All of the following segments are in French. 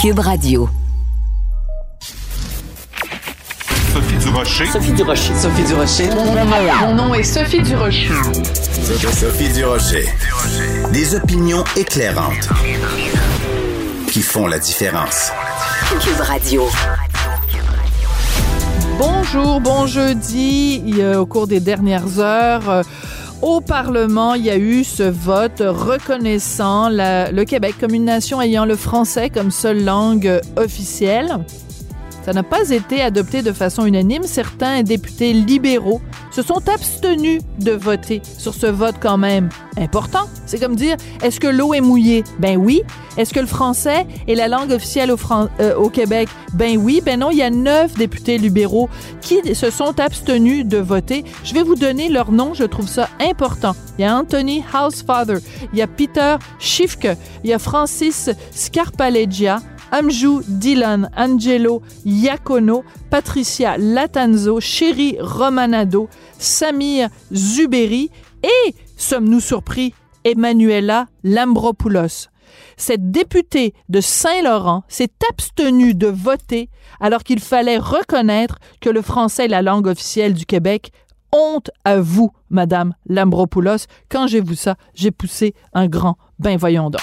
Cube Radio. Sophie Durocher. Sophie Durocher. Sophie Durocher. Mon nom est Sophie Durocher. Sophie Durocher. Des opinions éclairantes qui font la différence. Cube Radio. Bonjour, bon jeudi. Il y a, au cours des dernières heures, euh, au Parlement, il y a eu ce vote reconnaissant le Québec comme une nation ayant le français comme seule langue officielle. Ça n'a pas été adopté de façon unanime. Certains députés libéraux se sont abstenus de voter sur ce vote quand même important. C'est comme dire, est-ce que l'eau est mouillée? Ben oui. Est-ce que le français est la langue officielle au, euh, Québec? Ben oui. Ben non, il y a neuf députés libéraux qui se sont abstenus de voter. Je vais vous donner leur nom, je trouve ça important. Il y a Anthony Housefather, il y a Peter Schiffke, il y a Francis Scarpaleggia, Amjou Dylan Angelo Iacono, Patricia Latanzo, Chéri Romanado, Samir Zuberi et, sommes-nous surpris, Emmanuela Lambropoulos. Cette députée de Saint-Laurent s'est abstenue de voter alors qu'il fallait reconnaître que le français est la langue officielle du Québec. Honte à vous, Madame Lambropoulos. Quand j'ai vu ça, j'ai poussé un grand ben voyons donc.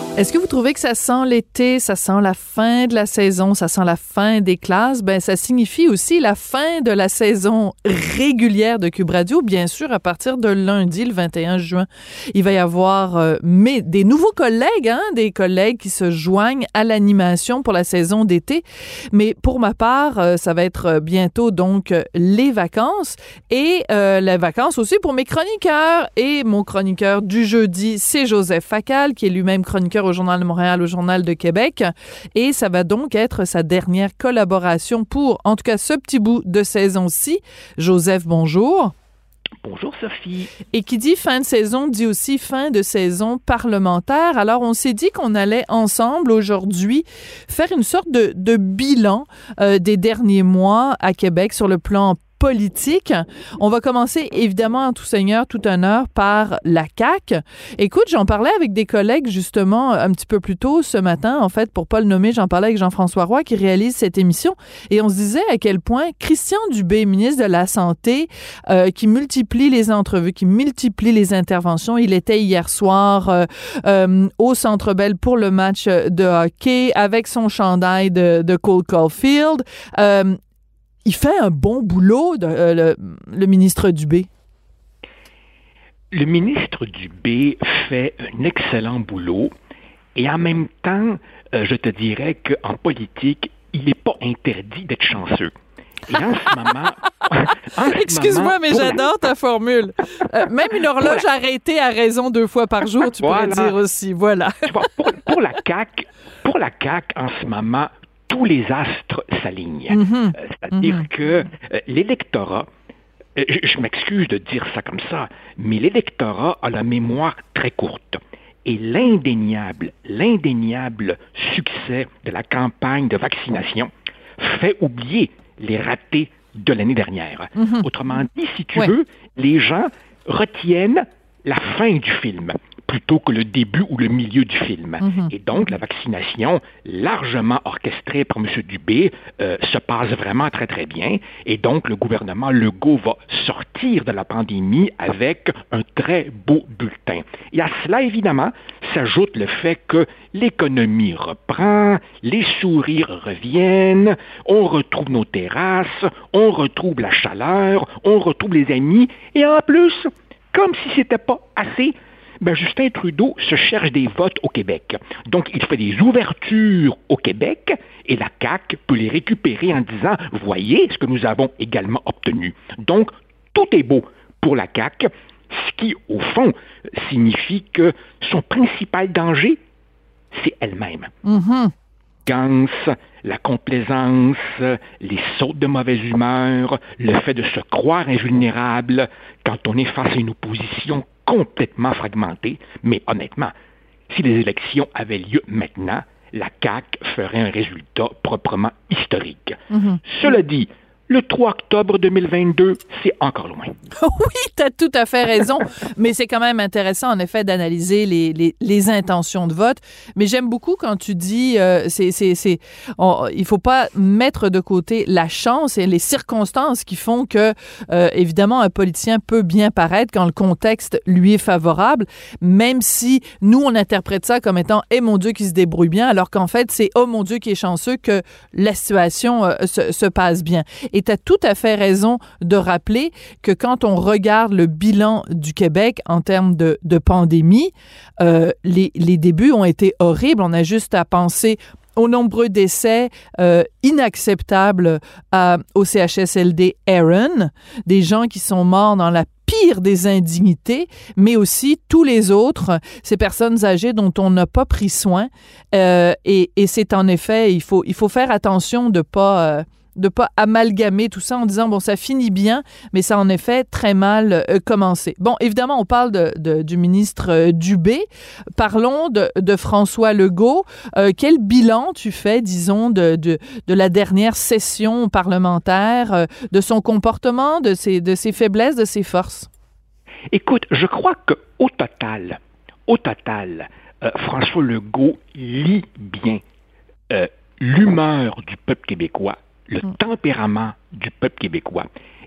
Est-ce que vous trouvez que ça sent l'été, ça sent la fin de la saison, ça sent la fin des classes? Ben, ça signifie aussi la fin de la saison régulière de Cube Radio. Bien sûr, à partir de lundi, le 21 juin, il va y avoir euh, mais des nouveaux collègues, hein, des collègues qui se joignent à l'animation pour la saison d'été. Mais pour ma part, euh, ça va être bientôt donc euh, les vacances et euh, les vacances aussi pour mes chroniqueurs. Et mon chroniqueur du jeudi, c'est Joseph Facal, qui est lui-même chroniqueur au Journal de Montréal, au Journal de Québec. Et ça va donc être sa dernière collaboration pour, en tout cas, ce petit bout de saison-ci. Joseph, bonjour. Bonjour Sophie. Et qui dit fin de saison dit aussi fin de saison parlementaire. Alors, on s'est dit qu'on allait ensemble aujourd'hui faire une sorte de, de bilan euh, des derniers mois à Québec sur le plan politique. On va commencer évidemment en tout seigneur, tout honneur par la CAQ. Écoute, j'en parlais avec des collègues justement un petit peu plus tôt ce matin, en fait, pour pas le nommer, j'en parlais avec Jean-François Roy qui réalise cette émission et on se disait à quel point Christian Dubé, ministre de la Santé, euh, qui multiplie les entrevues, qui multiplie les interventions. Il était hier soir euh, euh, au Centre Bell pour le match de hockey avec son chandail de, de Cole Caulfield. Il fait un bon boulot, de, euh, le, le ministre Dubé? Le ministre Dubé fait un excellent boulot et en même temps, euh, je te dirais qu'en politique, il n'est pas interdit d'être chanceux. Et en ce moment... Excuse-moi, mais j'adore ta formule. Euh, même une horloge arrêtée à raison deux fois par jour, tu pourrais Voilà. dire aussi. Voilà. Tu vois, pour, pour la CAQ, pour la CAQ, en ce moment, tous les astres s'alignent. Mhm. Euh, C'est-à-dire Mhm. que euh, l'électorat, euh, je, je m'excuse de dire ça comme ça, mais l'électorat a la mémoire très courte. Et l'indéniable, l'indéniable succès de la campagne de vaccination fait oublier les ratés de l'année dernière. Mhm. Autrement dit, si tu Ouais. veux, les gens retiennent la fin du film plutôt que le début ou le milieu du film. Mhm. Et donc, la vaccination, largement orchestrée par M. Dubé, euh, se passe vraiment très, très bien. Et donc, le gouvernement Legault va sortir de la pandémie avec un très beau bulletin. Et à cela, évidemment, s'ajoute le fait que l'économie reprend, les sourires reviennent, on retrouve nos terrasses, on retrouve la chaleur, on retrouve les amis, et en plus, comme si c'était pas assez, ben Justin Trudeau se cherche des votes au Québec. Donc, il fait des ouvertures au Québec et la CAQ peut les récupérer en disant, voyez ce que nous avons également obtenu. Donc, tout est beau pour la CAQ, ce qui, au fond, signifie que son principal danger, c'est elle-même. Mhm. Gans, la complaisance, les sautes de mauvaise humeur, le fait de se croire invulnérable quand on est face à une opposition complètement fragmentée. Mais honnêtement, si les élections avaient lieu maintenant, la CAQ ferait un résultat proprement historique. Mhm. Cela dit, le 3 octobre 2022, c'est encore loin. oui, tu as tout à fait raison, mais c'est quand même intéressant, en effet, d'analyser les, intentions de vote. Mais j'aime beaucoup quand tu dis, euh, c'est, c'est, c'est, il faut pas mettre de côté la chance et les circonstances qui font que, euh, évidemment, un politicien peut bien paraître quand le contexte lui est favorable, même si nous, on interprète ça comme étant, eh mon Dieu, qui se débrouille bien, alors qu'en fait, c'est, oh mon Dieu, qui est chanceux que la situation euh, se, se passe bien. Tu as tout à fait raison de rappeler que quand on regarde le bilan du Québec en termes de, pandémie, euh, les, les débuts ont été horribles. On a juste à penser aux nombreux décès euh, inacceptables euh, au CHSLD Aaron, des gens qui sont morts dans la pire des indignités, mais aussi tous les autres, ces personnes âgées dont on n'a pas pris soin. Et, et c'est en effet, il faut, il faut faire attention de pas euh, de pas amalgamer tout ça en disant bon ça finit bien mais ça en effet très mal euh, commencé. Bon évidemment on parle de, du ministre euh, Dubé. Parlons de, de François Legault. Euh, quel bilan tu fais disons de, la dernière session parlementaire, de son comportement, de ses de ses faiblesses, de ses forces? Écoute, je crois que au total, au total, François Legault lit bien l'humeur du peuple québécois le Mm. tempérament du peuple québécois.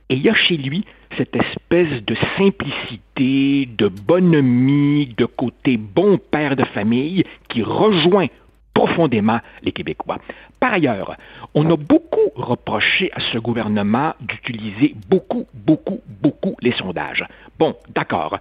Et il y a chez lui cette espèce de simplicité, de bonhomie, de côté bon père de famille qui rejoint profondément les Québécois. Par ailleurs, on a beaucoup reproché à ce gouvernement d'utiliser beaucoup, beaucoup, beaucoup les sondages. Bon, d'accord.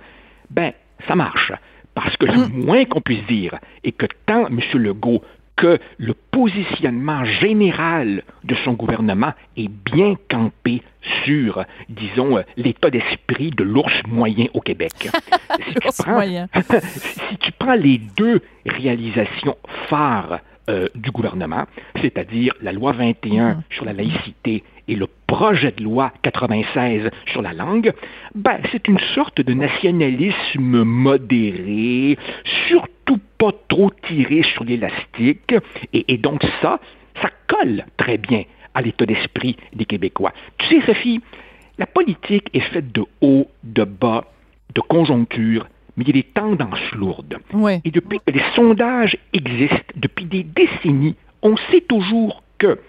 Ben, ça marche. Parce que le moins qu'on puisse dire est que tant M. Legault que le positionnement général de son gouvernement est bien campé sur, disons, euh, l'état d'esprit de l'ours moyen au Québec. si, tu prends, moyen. si tu prends les deux réalisations phares euh, du gouvernement, c'est-à-dire la loi 21 sur la laïcité et le projet de loi 96 sur la langue, ben, c'est une sorte de nationalisme modéré, surtout pas trop tiré sur l'élastique, et, et donc ça, ça colle très bien à l'état d'esprit des Québécois. Tu sais, Sophie, la politique est faite de haut, de bas, de conjoncture, mais il y a des tendances lourdes. Oui. Et depuis que les sondages existent, depuis des décennies, on sait toujours que,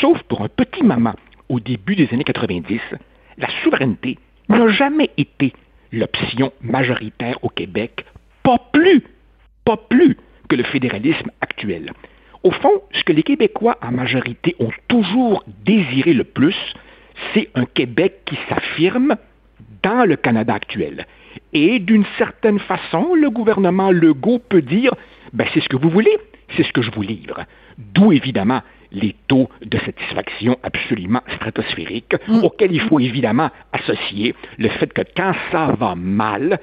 sauf pour un petit moment au début des années 90, la souveraineté n'a jamais été l'option majoritaire au Québec, pas plus, pas plus que le fédéralisme actuel. Au fond, ce que les Québécois en majorité ont toujours désiré le plus, c'est un Québec qui s'affirme dans le Canada actuel. Et d'une certaine façon, le gouvernement Legault peut dire, ben, c'est ce que vous voulez, c'est ce que je vous livre. D'où évidemment les taux de satisfaction absolument stratosphériques, auxquels il faut évidemment associer le fait que quand ça va mal,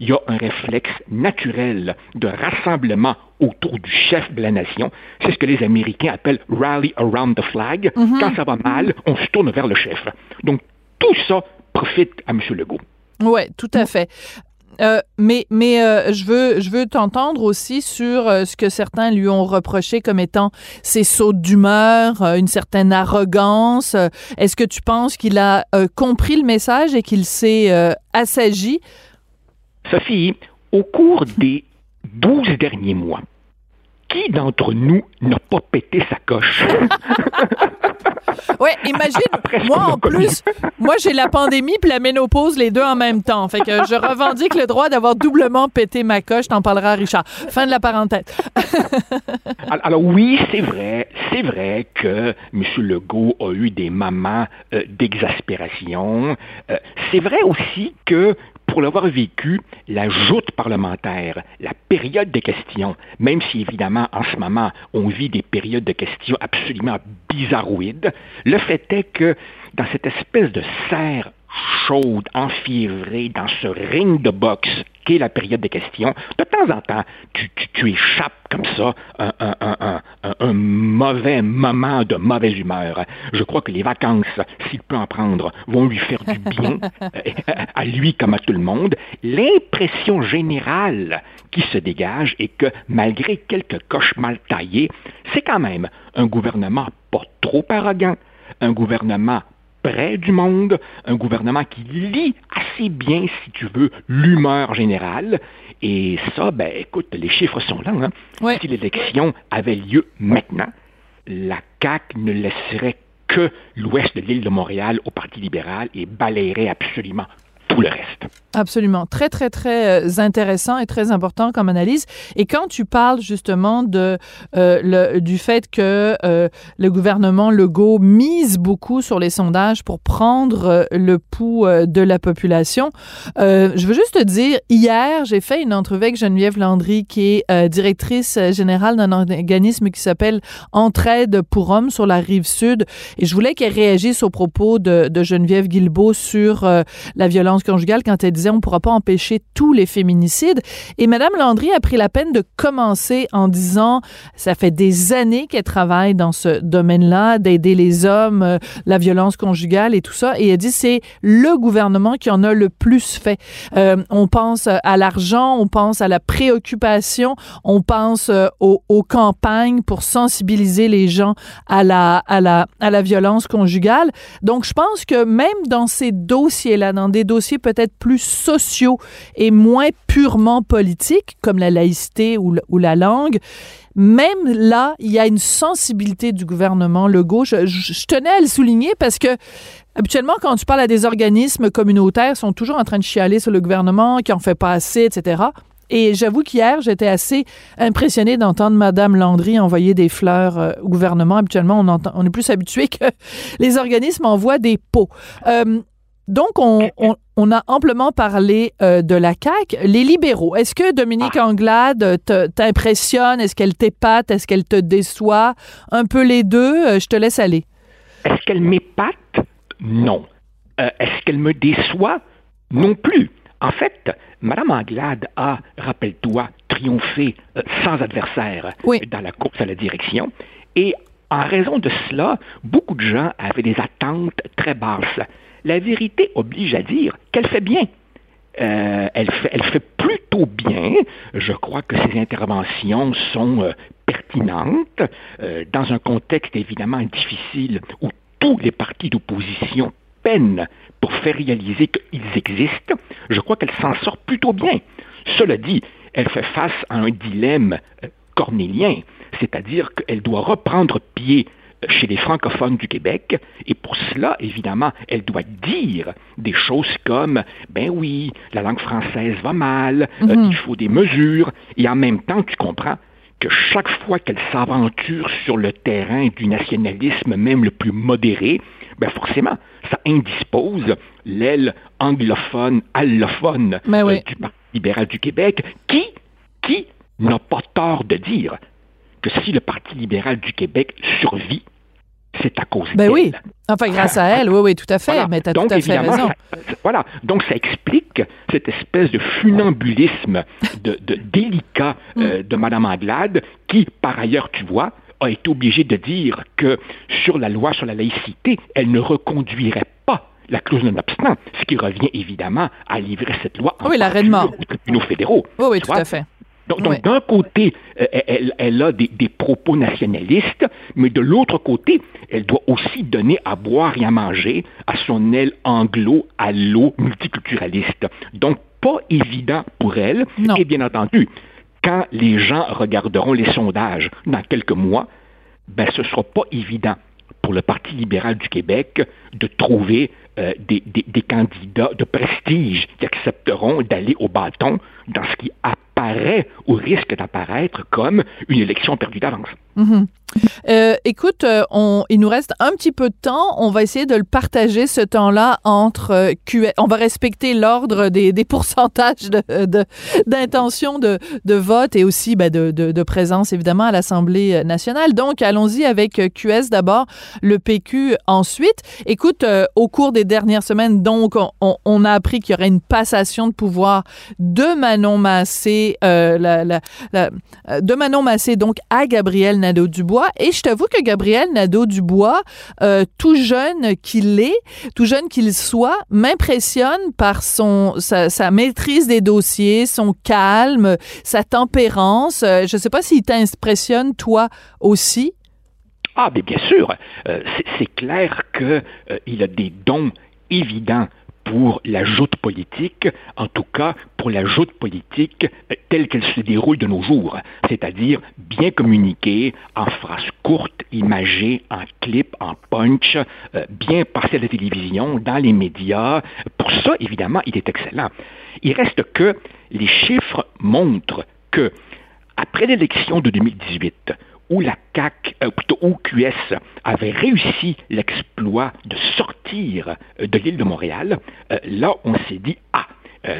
il y a un réflexe naturel de rassemblement autour du chef de la nation. C'est ce que les Américains appellent rally around the flag. Quand ça va mal, on se tourne vers le chef. Donc tout ça profite à M. Legault. Oui, tout à fait. Euh, mais mais euh, je veux je veux t'entendre aussi sur euh, ce que certains lui ont reproché comme étant ses sauts d'humeur, une certaine arrogance. Est-ce que tu penses qu'il a compris le message et qu'il s'est assagi Sophie, au cours des douze derniers mois, qui d'entre nous n'a pas pété sa coche? Ouais, imagine, Après moi en plus, moi j'ai la pandémie puis la ménopause les deux en même temps. Fait que je revendique le droit d'avoir doublement pété ma coche. T'en parleras Richard. Fin de la parenthèse. Al- Alors oui, c'est vrai, c'est vrai que M. Legault a eu des moments euh, d'exaspération. Euh, c'est vrai aussi que pour l'avoir vécu, la joute parlementaire, la période de questions, même si évidemment en ce moment on vit des périodes de questions absolument bizarroïdes, le fait est que dans cette espèce de serre chaude, enfiévrée, dans ce ring de boxe qu'est la période de questions, de temps en temps, tu, échappes comme ça un, un- un mauvais moment de mauvaise humeur. Je crois que les vacances, s'il peut en prendre, vont lui faire du bien, euh, à lui comme à tout le monde. L'impression générale qui se dégage est que malgré quelques coches mal taillées, c'est quand même un gouvernement pas trop arrogant, un gouvernement près du monde, un gouvernement qui lit assez bien, si tu veux, l'humeur générale. Et ça, ben écoute, les chiffres sont là. Hein? Si l'élection avait lieu maintenant, la CAQ ne laisserait que l'ouest de l'île de Montréal au Parti libéral et balayerait absolument le reste. Absolument. Très, très, très euh, intéressant et très important comme analyse. Et quand tu parles justement de, euh, du fait que euh, le gouvernement Legault mise beaucoup sur les sondages pour prendre le pouls de la population, je veux juste te dire, hier, j'ai fait une entrevue avec Geneviève Landry, qui est directrice générale d'un organisme qui s'appelle Entraide pour hommes sur la rive sud. Et je voulais qu'elle réagisse aux propos de, de Geneviève Guilbeault sur la violence conjugale quand elle disait on pourra pas empêcher tous les féminicides. Et Madame Landry a pris la peine de commencer en disant ça fait des années qu'elle travaille dans ce domaine-là, d'aider les hommes, euh, la violence conjugale et tout ça. Et elle dit c'est le gouvernement qui en a le plus fait. Euh, on pense à l'argent, on pense à la préoccupation, on pense euh, aux, aux, campagnes pour sensibiliser les gens à la, à la, à la violence conjugale. Donc, je pense que même dans ces dossiers-là, dans des dossiers peut-être plus sociaux et moins purement politiques, comme la laïcité ou, la langue, même là, il y a une sensibilité du gouvernement Legault. Je, je, tenais à le souligner parce que habituellement, quand tu parles à des organismes communautaires, ils sont toujours en train de chialer sur le gouvernement, qui en fait pas assez, etc. Et j'avoue qu'hier, j'étais assez impressionnée d'entendre Madame Landry envoyer des fleurs euh, au gouvernement. Habituellement, on est plus habitué que les organismes envoient des pots. Euh, donc, on, on, on, a amplement parlé euh, de la CAQ. Les libéraux, est-ce que Dominique ah. Anglade t'impressionne? Est-ce qu'elle t'épate? Est-ce qu'elle te déçoit? Un peu les deux. Euh, je te laisse aller. Est-ce qu'elle m'épate? Non. Euh, est-ce qu'elle me déçoit? Non plus. En fait, Mme Anglade a, rappelle-toi, triomphé euh, sans adversaire oui. dans la course à la direction. Et en raison de cela, beaucoup de gens avaient des attentes très basses la vérité oblige à dire qu'elle fait bien. Euh, elle, fait, plutôt bien. Je crois que ses interventions sont euh, pertinentes euh, dans un contexte évidemment difficile où tous les partis d'opposition peinent pour faire réaliser qu'ils existent. Je crois qu'elle s'en sort plutôt bien. Cela dit, elle fait face à un dilemme cornélien, c'est-à-dire qu'elle doit reprendre pied chez les francophones du Québec, et pour cela, évidemment, elle doit dire des choses comme, ben oui, la langue française va mal, mm -hmm. euh, mhm. il faut des mesures, et en même temps, tu comprends que chaque fois qu'elle s'aventure sur le terrain du nationalisme, même le plus modéré, ben forcément, ça indispose l'aile anglophone, allophone ben oui. euh, du Parti libéral du Québec, qui, qui n'a pas tort de dire que si le Parti libéral du Québec survit, c'est à cause ben d'elle. oui. Enfin, grâce à elle, oui, oui, tout à fait. Voilà. Mais tu as tout à fait raison. Ça, voilà. Donc, ça explique cette espèce de funambulisme de, de délicat mm. euh, de Mme Anglade, qui, par ailleurs, tu vois, a été obligée de dire que sur la loi sur la laïcité, elle ne reconduirait pas la clause non-obstant, ce qui revient évidemment à livrer cette loi en oui, aux tribunaux fédéraux. Oui, oui, tout vois? à fait. Donc, d'un côté, euh, elle, elle, a des, des, propos nationalistes, mais de l'autre côté, elle doit aussi donner à boire et à manger à son aile anglo-allo multiculturaliste. Donc, pas évident pour elle. Non. Et bien entendu, quand les gens regarderont les sondages dans quelques mois, ben, ce ne sera pas évident pour le Parti libéral du Québec de trouver euh, des, des, des, candidats de prestige qui accepteront d'aller au bâton dans ce qui apparaît ou risque d'apparaître comme une élection perdue d'avance. -hmm. euh, écoute, euh, on, il nous reste un petit peu de temps. On va essayer de le partager, ce temps-là, entre euh, QS. On va respecter l'ordre des, des, pourcentages d'intention de, de, vote et aussi ben, de, de, présence, évidemment, à l'Assemblée nationale. Donc, allons-y avec QS d'abord, le PQ ensuite. Écoute, au cours des dernières semaines, donc, on, on a appris qu'il y aurait une passation de pouvoir de Manon Massé, euh, la, de Manon Massé, donc, à Gabriel Nadeau-Dubois. Et je t'avoue que Gabriel Nadeau-Dubois, euh, tout jeune qu'il est, tout jeune qu'il soit, m'impressionne par son sa, maîtrise des dossiers, son calme, sa tempérance. Euh, je ne sais pas s'il t'impressionne, toi aussi. Ah, mais bien sûr, euh, c'est clair qu'il euh, a des dons évidents pour la joute politique, en tout cas pour la joute politique telle qu'elle se déroule de nos jours, c'est-à-dire bien communiquer en phrases courtes, imagées, en clips, en punch, euh, bien passer à la télévision, dans les médias. Pour ça, évidemment, il est excellent. Il reste que les chiffres montrent que après l'élection de 2018, où la CAC, euh, plutôt où QS avait réussi l'exploit de sortir euh, de l'île de Montréal, euh, là on s'est dit ah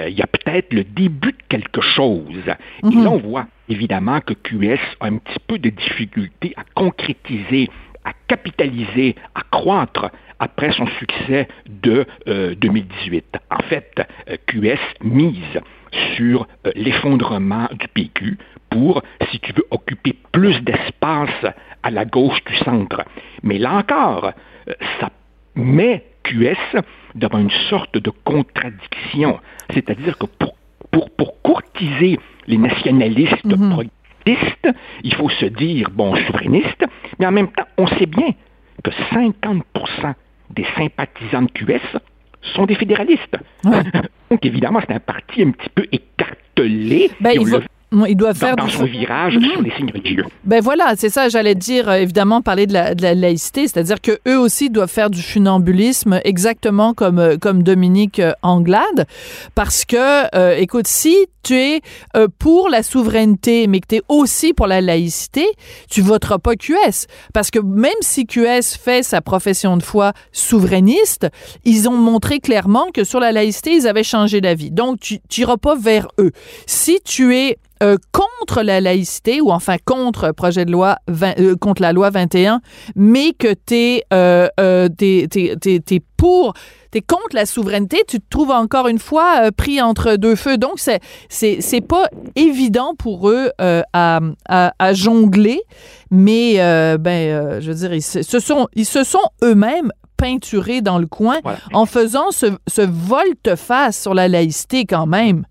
il y a peut-être le début de quelque chose. Et mhm. là on voit évidemment que QS a un petit peu de difficulté à concrétiser, à capitaliser, à croître après son succès de 2018. En fait, QS mise sur l'effondrement du PQ pour, si tu veux, occuper plus d'espace à la gauche du centre. Mais là encore, euh, ça met QS devant une sorte de contradiction. C'est-à-dire que pour, pour, pour, courtiser les nationalistes mhm. progressistes, il faut se dire, bon, souverainiste, mais en même temps, on sait bien que 50% des sympathisants de QS sont des fédéralistes. Donc, évidemment, c'est un parti un petit peu écartelé. Ben, ils doivent faire dans, son virage mhm. sur les signes religieux. Ben voilà, c'est ça. J'allais dire euh, évidemment parler de la, de la laïcité, c'est-à-dire que eux aussi doivent faire du funambulisme exactement comme euh, comme Dominique euh, Anglade, parce que écoute, si tu es pour la souveraineté, mais que tu es aussi pour la laïcité, tu voteras pas QS, parce que même si QS fait sa profession de foi souverainiste, ils ont montré clairement que sur la laïcité, ils avaient changé d'avis. Donc tu n'iras pas vers eux. Si tu es euh, contre la laïcité ou enfin contre projet de loi euh, contre la loi 21, mais que t'es euh, euh t'es, t'es, pour t'es contre la souveraineté, tu te trouves encore une fois pris entre deux feux. Donc c'est c'est c'est pas évident pour eux à, à, jongler, mais ben je veux dire ils se sont ils se sont eux-mêmes peinturés dans le coin en faisant ce, ce volte-face sur la laïcité quand même.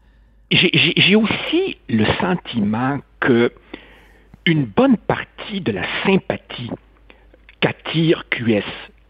J'ai aussi le sentiment que une bonne partie de la sympathie qu'attire QS,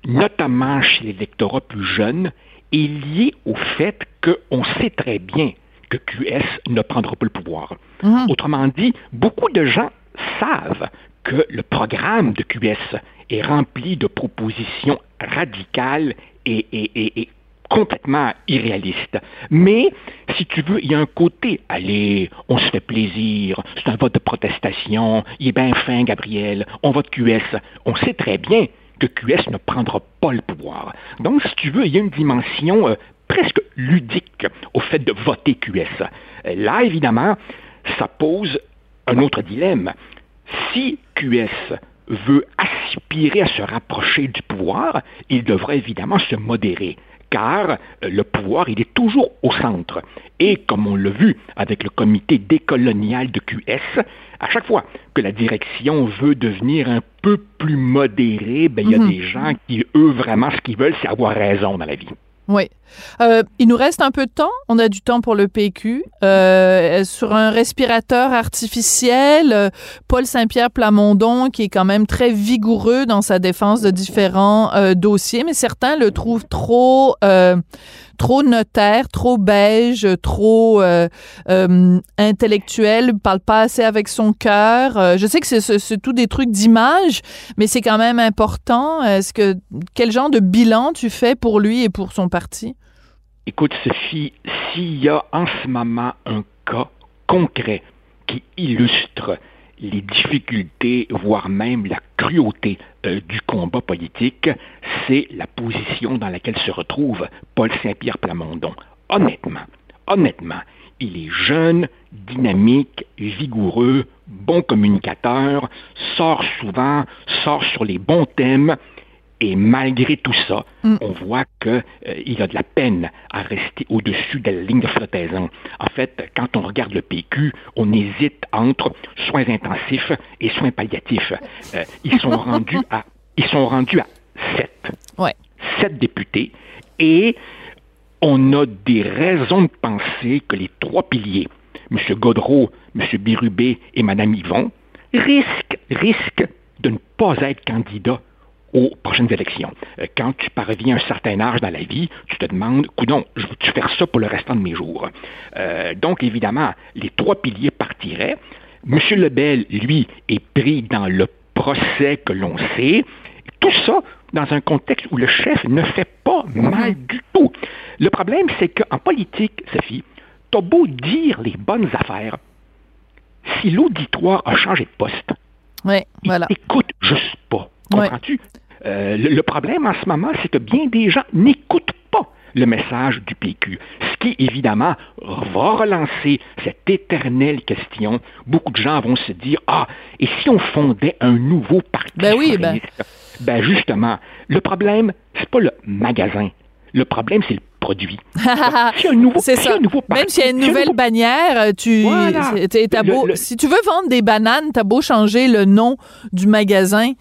notamment chez l'électorat plus jeune, est liée au fait qu'on sait très bien que QS ne prendra pas le pouvoir. Mhm. Autrement dit, beaucoup de gens savent que le programme de QS est rempli de propositions radicales et, et, et complètement irréaliste. Mais, si tu veux, il y a un côté, allez, on se fait plaisir, c'est un vote de protestation, il est bien fin, Gabriel, on vote QS. On sait très bien que QS ne prendra pas le pouvoir. Donc, si tu veux, il y a une dimension euh, presque ludique au fait de voter QS. Là, évidemment, ça pose un autre dilemme. Si QS veut aspirer à se rapprocher du pouvoir, il devra évidemment se modérer car euh, le pouvoir, il est toujours au centre. Et comme on l'a vu avec le comité décolonial de QS, à chaque fois que la direction veut devenir un peu plus modérée, ben, il y a mhm. des gens qui, eux, vraiment, ce qu'ils veulent, c'est avoir raison dans la vie. Oui. Euh, il nous reste un peu de temps. On a du temps pour le PQ. Euh, sur un respirateur artificiel, euh, Paul Saint-Pierre Plamondon, qui est quand même très vigoureux dans sa défense de différents dossiers, mais certains le trouvent trop trop notaire, trop beige, trop euh, euh, intellectuel, parle pas assez avec son cœur. Euh, je sais que c'est tout des trucs d'image, mais c'est quand même important. Est-ce que quel genre de bilan tu fais pour lui et pour son parti? Écoute, Sophie, s'il y a en ce moment un cas concret qui illustre les difficultés, voire même la cruauté euh, du combat politique, c'est la position dans laquelle se retrouve Paul Saint-Pierre Plamondon. Honnêtement, honnêtement, il est jeune, dynamique, vigoureux, bon communicateur, sort souvent, sort sur les bons thèmes, et malgré tout ça, mm. on voit qu'il euh, a de la peine à rester au-dessus de la ligne de flottaison. En fait, quand on regarde le PQ, on hésite entre soins intensifs et soins palliatifs. Euh, ils sont rendus à ils sont rendus à sept. Ouais. Sept députés. Et on a des raisons de penser que les trois piliers, M. Godreau, M. Birubé et Mme Yvon, risquent, risquent de ne pas être candidat aux prochaines élections. Euh, quand tu parviens à un certain âge dans la vie, tu te demandes, coudon, je veux-tu faire ça pour le restant de mes jours? Euh, donc, évidemment, les trois piliers partiraient. M. Lebel, lui, est pris dans le procès que l'on sait. Tout ça dans un contexte où le chef ne fait pas mal du tout. Le problème, c'est qu'en politique, Sophie, t'as beau dire les bonnes affaires, si l'auditoire a changé de poste, ouais, voilà. écoute juste pas. Comprends-tu? Euh, le, problème en ce moment, c'est que bien des gens n'écoutent pas le message du PQ. Ce qui, évidemment, va relancer cette éternelle question. Beaucoup de gens vont se dire, ah, et si on fondait un nouveau parti ben oui, ben... ben justement, le problème, c'est pas le magasin. Le problème, c'est le produit. c'est ça. Même s'il y a une nouvelle bannière, tu, beau, si tu veux vendre des bananes, t'as beau changer le nom du magasin,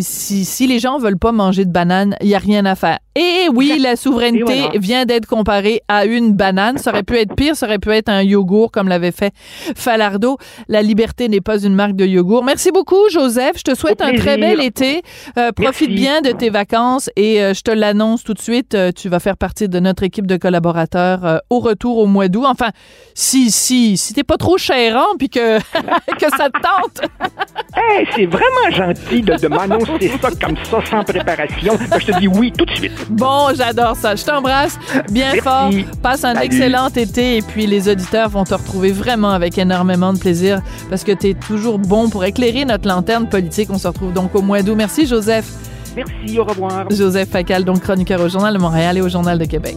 si, si les gens veulent pas manger de banane, il y a rien à faire. Et oui, la souveraineté vient d'être comparée à une banane. Ça aurait pu être pire, ça aurait pu être un yogourt comme l'avait fait Falardo. La liberté n'est pas une marque de yogourt. Merci beaucoup, Joseph. Je te souhaite un très bel été. Euh, profite bien de tes vacances et euh, je te l'annonce tout de suite. Euh, tu vas faire partie de notre équipe de collaborateurs au retour au mois d'août. Enfin, si si si t'es pas trop chérant puis que que ça te tente. hey, c'est vraiment gentil de, de m'annoncer ça comme ça sans préparation. Ben, je te dis oui tout de suite. Bon, j'adore ça. Je t'embrasse bien fort. Passe un excellent été et puis les auditeurs vont te retrouver vraiment avec énormément de plaisir parce que tu es toujours bon pour éclairer notre lanterne politique. On se retrouve donc au mois d'août. Merci, Joseph. Merci, au revoir. Joseph Facal, donc chroniqueur au Journal de Montréal et au Journal de Québec.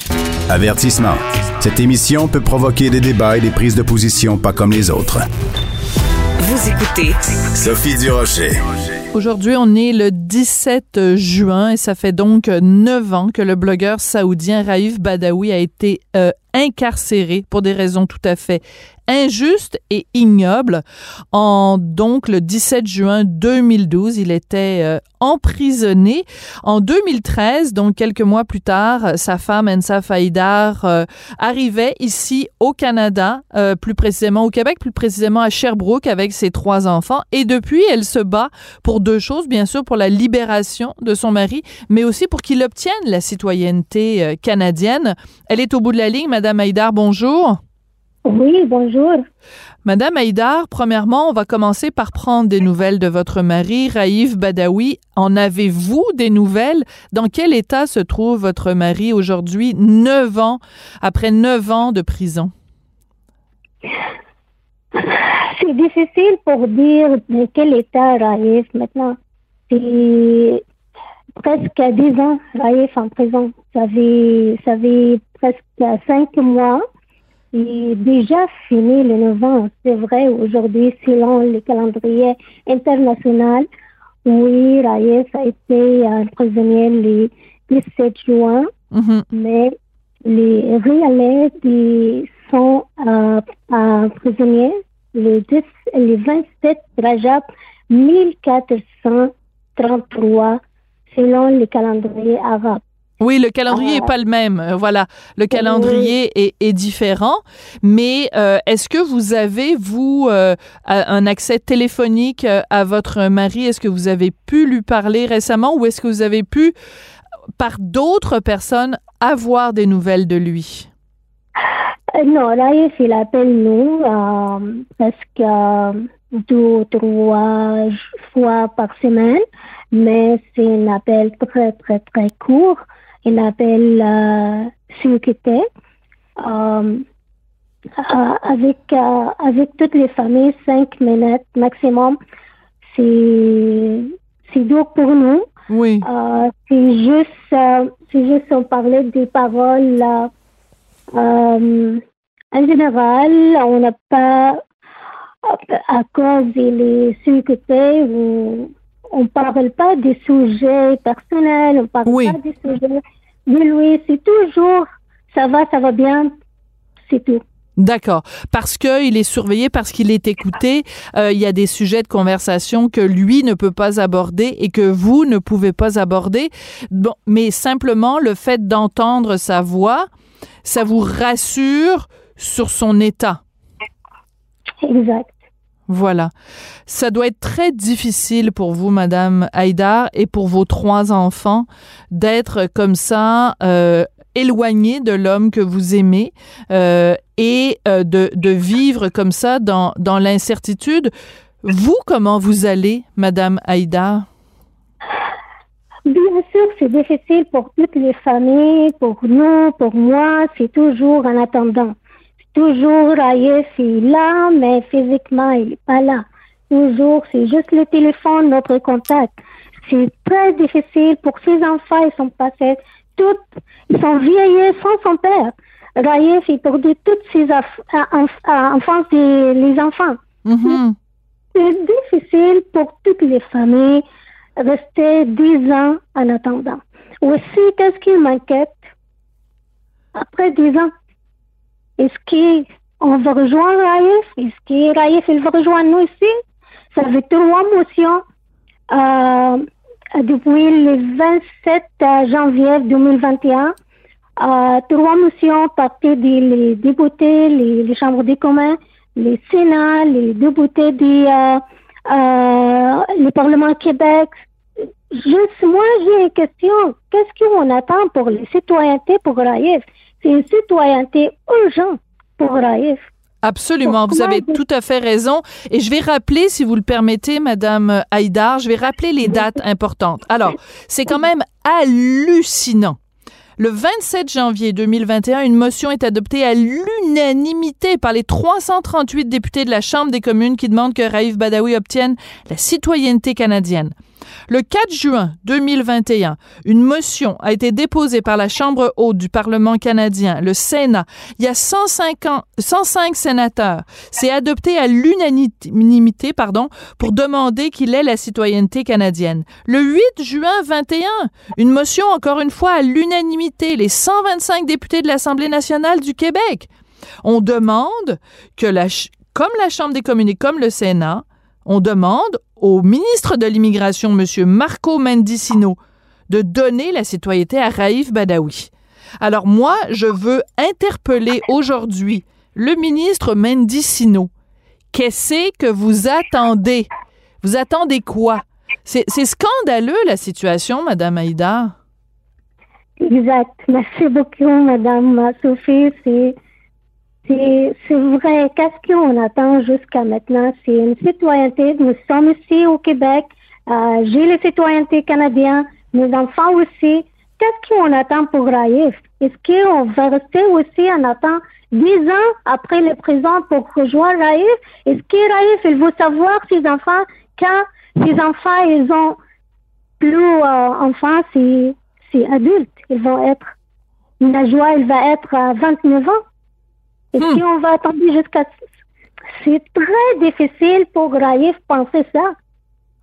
Avertissement. Cette émission peut provoquer des débats et des prises de position pas comme les autres. Vous écoutez Sophie Durocher. Aujourd'hui, on est le 17 juin et ça fait donc neuf ans que le blogueur saoudien Raif Badawi a été euh, incarcéré pour des raisons tout à fait injuste et ignoble. En donc le 17 juin 2012, il était euh, emprisonné. En 2013, donc quelques mois plus tard, sa femme Ensa Faïdar euh, arrivait ici au Canada, euh, plus précisément au Québec, plus précisément à Sherbrooke avec ses trois enfants. Et depuis, elle se bat pour deux choses, bien sûr pour la libération de son mari, mais aussi pour qu'il obtienne la citoyenneté canadienne. Elle est au bout de la ligne, Madame Haïdar, bonjour. Oui, bonjour. Madame Haïdar, premièrement, on va commencer par prendre des nouvelles de votre mari, Raïf Badawi. En avez-vous des nouvelles? Dans quel état se trouve votre mari aujourd'hui, neuf ans, après neuf ans de prison? C'est difficile pour dire de quel état Raïf maintenant. C'est presque dix ans, Raïf en prison. Ça ça presque cinq mois est déjà fini le 9 ans. C'est vrai, aujourd'hui, selon le calendrier international, oui, Raïs a été prisonnier le 17 juin, mm-hmm. mais les réalistes sont euh, prisonniers le, le 27 Rajab 1433 selon le calendrier arabe. Oui, le calendrier n'est ah. pas le même. Euh, voilà, le calendrier est, différent. Mais euh, est-ce que vous avez, vous, euh, un accès téléphonique à votre mari? Est-ce que vous avez pu lui parler récemment ou est-ce que vous avez pu, par d'autres personnes, avoir des nouvelles de lui? non, Raïf, il appelle nous presque deux ou trois fois par semaine, mais c'est un appel très, très, très court il appelle euh, euh, avec, euh, avec toutes les familles, cinq minutes maximum. C'est, c'est dur pour nous. Oui. Euh, c'est juste, c'est juste on parlait des paroles En général, on n'a pas, à cause des sécurités, ou on parle pas des sujets personnels, on parle Oui. pas des sujets de lui. C'est toujours, ça va, ça va bien, c'est tout. D'accord. Parce qu'il est surveillé, parce qu'il est écouté, euh, il y a des sujets de conversation que lui ne peut pas aborder et que vous ne pouvez pas aborder. Bon, mais simplement le fait d'entendre sa voix, ça vous rassure sur son état. Exact. Voilà. Ça doit être très difficile pour vous, Madame Haïdar, et pour vos trois enfants, d'être comme ça, euh, éloigné de l'homme que vous aimez euh, et euh, de, vivre comme ça dans, dans l'incertitude. Vous, comment vous allez, Madame Haïdar? Bien sûr, c'est difficile pour toutes les familles, pour nous, pour moi, c'est toujours en attendant. Toujours, Aïe, c'est là, mais physiquement, il n'est pas là. Toujours, c'est juste le téléphone, notre contact. C'est très difficile pour ces enfants, ils sont passés toutes, ils sont vieillis sans son père. Raïf, il perdu toutes ses aff- à- enf- à- enfances des les enfants. Mhm. C'est difficile pour toutes les familles rester dix ans en attendant. Aussi, qu'est-ce qui m'inquiète? Après dix ans? Est-ce qu'on va rejoindre Raïf? Est-ce que Raïf, il va rejoindre nous ici? Ça fait trois motions euh, depuis le 27 janvier 2021. Euh, trois motions parties des députés, les, chambres des communs, les Sénats, les députés du euh, le Parlement Québec. Juste, moi, j'ai une question. Qu'est-ce qu'on attend pour les citoyennetés pour Raïf? C'est une citoyenneté urgente pour Raïf. Absolument, vous avez tout à fait raison. Et je vais rappeler, si vous le permettez, Madame Haïdar, je vais rappeler les dates importantes. Alors, c'est quand même hallucinant. Le 27 janvier 2021, une motion est adoptée à l'unanimité par les 338 députés de la Chambre des communes qui demandent que Raïf Badawi obtienne la citoyenneté canadienne. Le 4 juin 2021, une motion a été déposée par la Chambre haute du Parlement canadien, le Sénat. Il y a 105, ans- 105 sénateurs. C'est adopté à l'unanimité, pardon, pour demander qu'il ait la citoyenneté canadienne. Le 8 juin 21, une motion encore une fois à l'unanimité, les 125 députés de l'Assemblée nationale du Québec. On demande que la, comme la Chambre des communes et comme le Sénat, on demande au ministre de l'Immigration, M. Marco Mendicino, de donner la citoyenneté à Raïf Badawi. Alors moi, je veux interpeller aujourd'hui le ministre Mendicino. Qu'est-ce que vous attendez? Vous attendez quoi? C'est c'est scandaleux, la situation, Madame Aïda. Exact. Merci beaucoup, Madame Sophie. C'est, c'est, vrai. Qu'est-ce qu'on attend jusqu'à maintenant? C'est une citoyenneté. Nous sommes ici au Québec. Euh, j'ai les citoyennetés canadiennes. Nos enfants aussi. Qu'est-ce qu'on attend pour Raïf? Est-ce qu'on va rester aussi en attendant dix ans après le présent pour rejoindre Raïf? Est-ce que Raïf, il veut savoir ses enfants quand ses enfants, ils ont plus euh, enfants, c'est, c'est adulte. Ils vont être, la joie, elle va être à 29 ans. Est-ce Hmm. qu'on va attendre jusqu'à... C'est très difficile pour Raïf penser ça.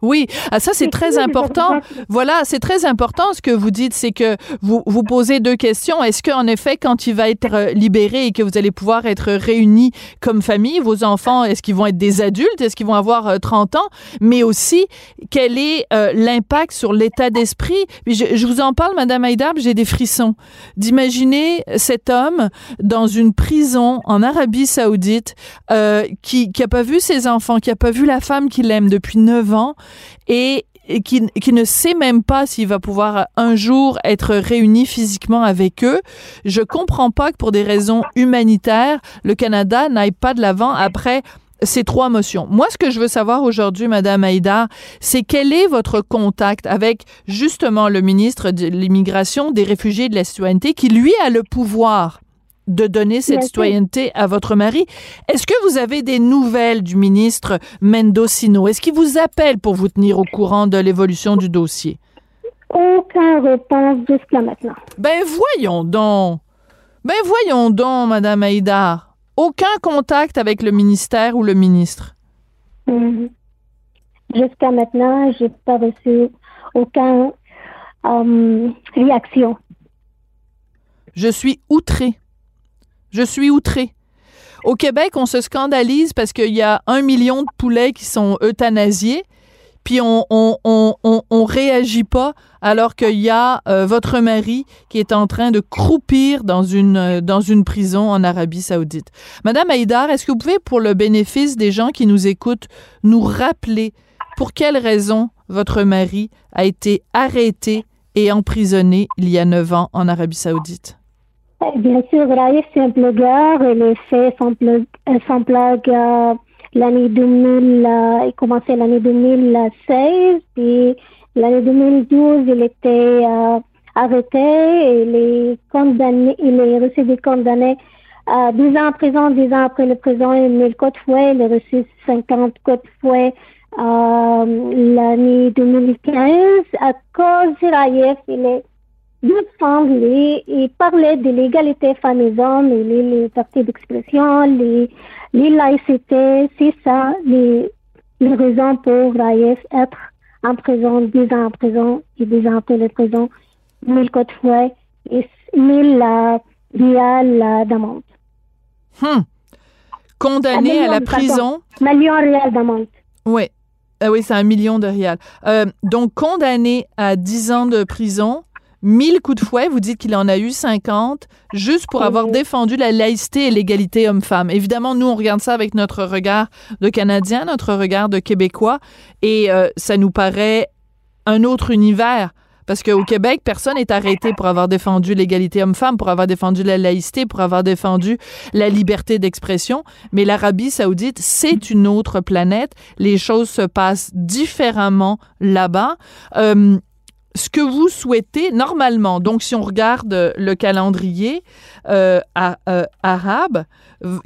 Oui, ah, ça c'est très important. Voilà, c'est très important ce que vous dites, c'est que vous vous posez deux questions. Est-ce qu'en effet, quand il va être euh, libéré et que vous allez pouvoir être réunis comme famille, vos enfants, est-ce qu'ils vont être des adultes, est-ce qu'ils vont avoir euh, 30 ans, mais aussi quel est euh, l'impact sur l'état d'esprit? Je, je vous en parle, Madame Haïdar, puis j'ai des frissons. D'imaginer cet homme dans une prison en Arabie Saoudite euh, qui qui a pas vu ses enfants, qui a pas vu la femme qu'il aime depuis 9 ans et qui ne sait même pas s'il va pouvoir un jour être réuni physiquement avec eux. Je comprends pas que pour des raisons humanitaires, le Canada n'aille pas de l'avant après ces trois motions. Moi, ce que je veux savoir aujourd'hui, Madame Haïdar, c'est quel est votre contact avec justement le ministre de l'immigration, des réfugiés et de la citoyenneté, qui lui a le pouvoir de donner cette citoyenneté à votre mari. Est-ce que vous avez des nouvelles du ministre Mendocino? Est-ce qu'il vous appelle pour vous tenir au courant de l'évolution du dossier? Aucune réponse jusqu'à maintenant. Ben voyons donc. Ben voyons donc, Madame Haïdar. aucun contact avec le ministère ou le ministre? Mhm. Jusqu'à maintenant, j'ai pas reçu aucune euh, réaction. Je suis outré. Je suis outré. Au Québec, on se scandalise parce qu'il y a un million de poulets qui sont euthanasiés, puis on on, on, on, réagit pas alors qu'il y a euh, votre mari qui est en train de croupir dans une, euh, dans une prison en Arabie saoudite. Madame Haïdar, est-ce que vous pouvez, pour le bénéfice des gens qui nous écoutent, nous rappeler pour quelle raison votre mari a été arrêté et emprisonné il y a neuf ans en Arabie saoudite? Bien sûr, Raif, c'est un blogueur. Il est fait son blog, euh, euh, l'année 2000, euh, il commençait l'année 2016, puis l'année 2012, il était euh, arrêté, il est condamné, il est reçu des condamnés à 10 ans en prison, 10 ans après le prison, il met le code fouet, il a reçu 50 codes fouet euh, l'année 2015 à cause de Raif, il est défendait et parlait de l'égalité femmes-hommes, et les libertés d'expression, les, les laïcités, c'est ça les, les raisons pour Raif être en prison, 10 ans en prison et 10 ans après la prison, 1000 côtes fouet et 1000 euh, rial d'amende. Condamné à, la prison. Million rial d'amende. Oui. Euh, oui, c'est un million de rial. Euh, donc, condamné à 10 ans de prison 1000 coups de fouet, vous dites qu'il en a eu 50, juste pour avoir mhm. défendu la laïcité et l'égalité homme-femme. Évidemment, nous, on regarde ça avec notre regard de Canadien, notre regard de Québécois, et euh, ça nous paraît un autre univers. Parce qu'au Québec, personne n'est arrêté pour avoir défendu l'égalité homme-femme, pour avoir défendu la laïcité, pour avoir défendu la liberté d'expression. Mais l'Arabie saoudite, c'est une autre planète. Les choses se passent différemment là-bas. Euh, ce que vous souhaitez normalement, donc si on regarde euh, le calendrier euh, euh, arabe,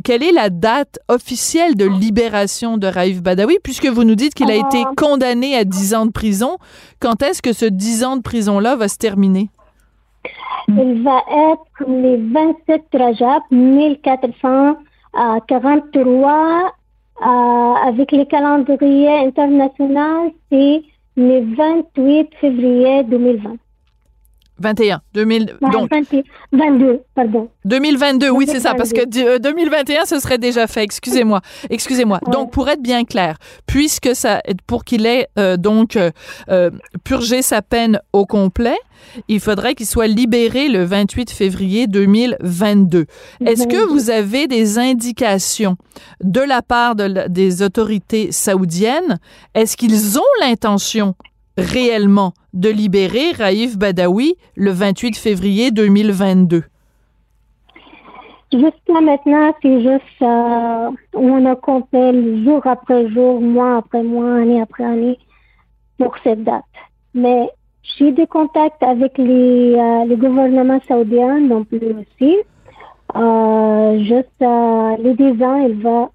quelle est la date officielle de libération de Raif Badawi, puisque vous nous dites qu'il a été condamné à 10 ans de prison, quand est-ce que ce 10 ans de prison-là va se terminer? Il va être le 27 Rajab 1443 avec le calendrier international, c'est le 28 février 2020. 21, 2000, donc, 22, pardon. 2022, oui, c'est ça, parce que 2021, euh, ce serait déjà fait. Excusez-moi, excusez-moi. Donc, pour être bien clair, puisque ça, pour qu'il ait euh, donc euh, purgé sa peine au complet, il faudrait qu'il soit libéré le 28 février 2022. Est-ce que vous avez des indications de la part des autorités saoudiennes? Est-ce qu'ils ont l'intention réellement de libérer Raif Badawi le 28 février 2022? Jusqu'à maintenant, c'est juste euh, on a compté jour après jour, mois après mois, année après année pour cette date. Mais j'ai des contacts avec les, euh, les gouvernements saoudiens non plus aussi. Euh, juste euh, les 10 ans, il va,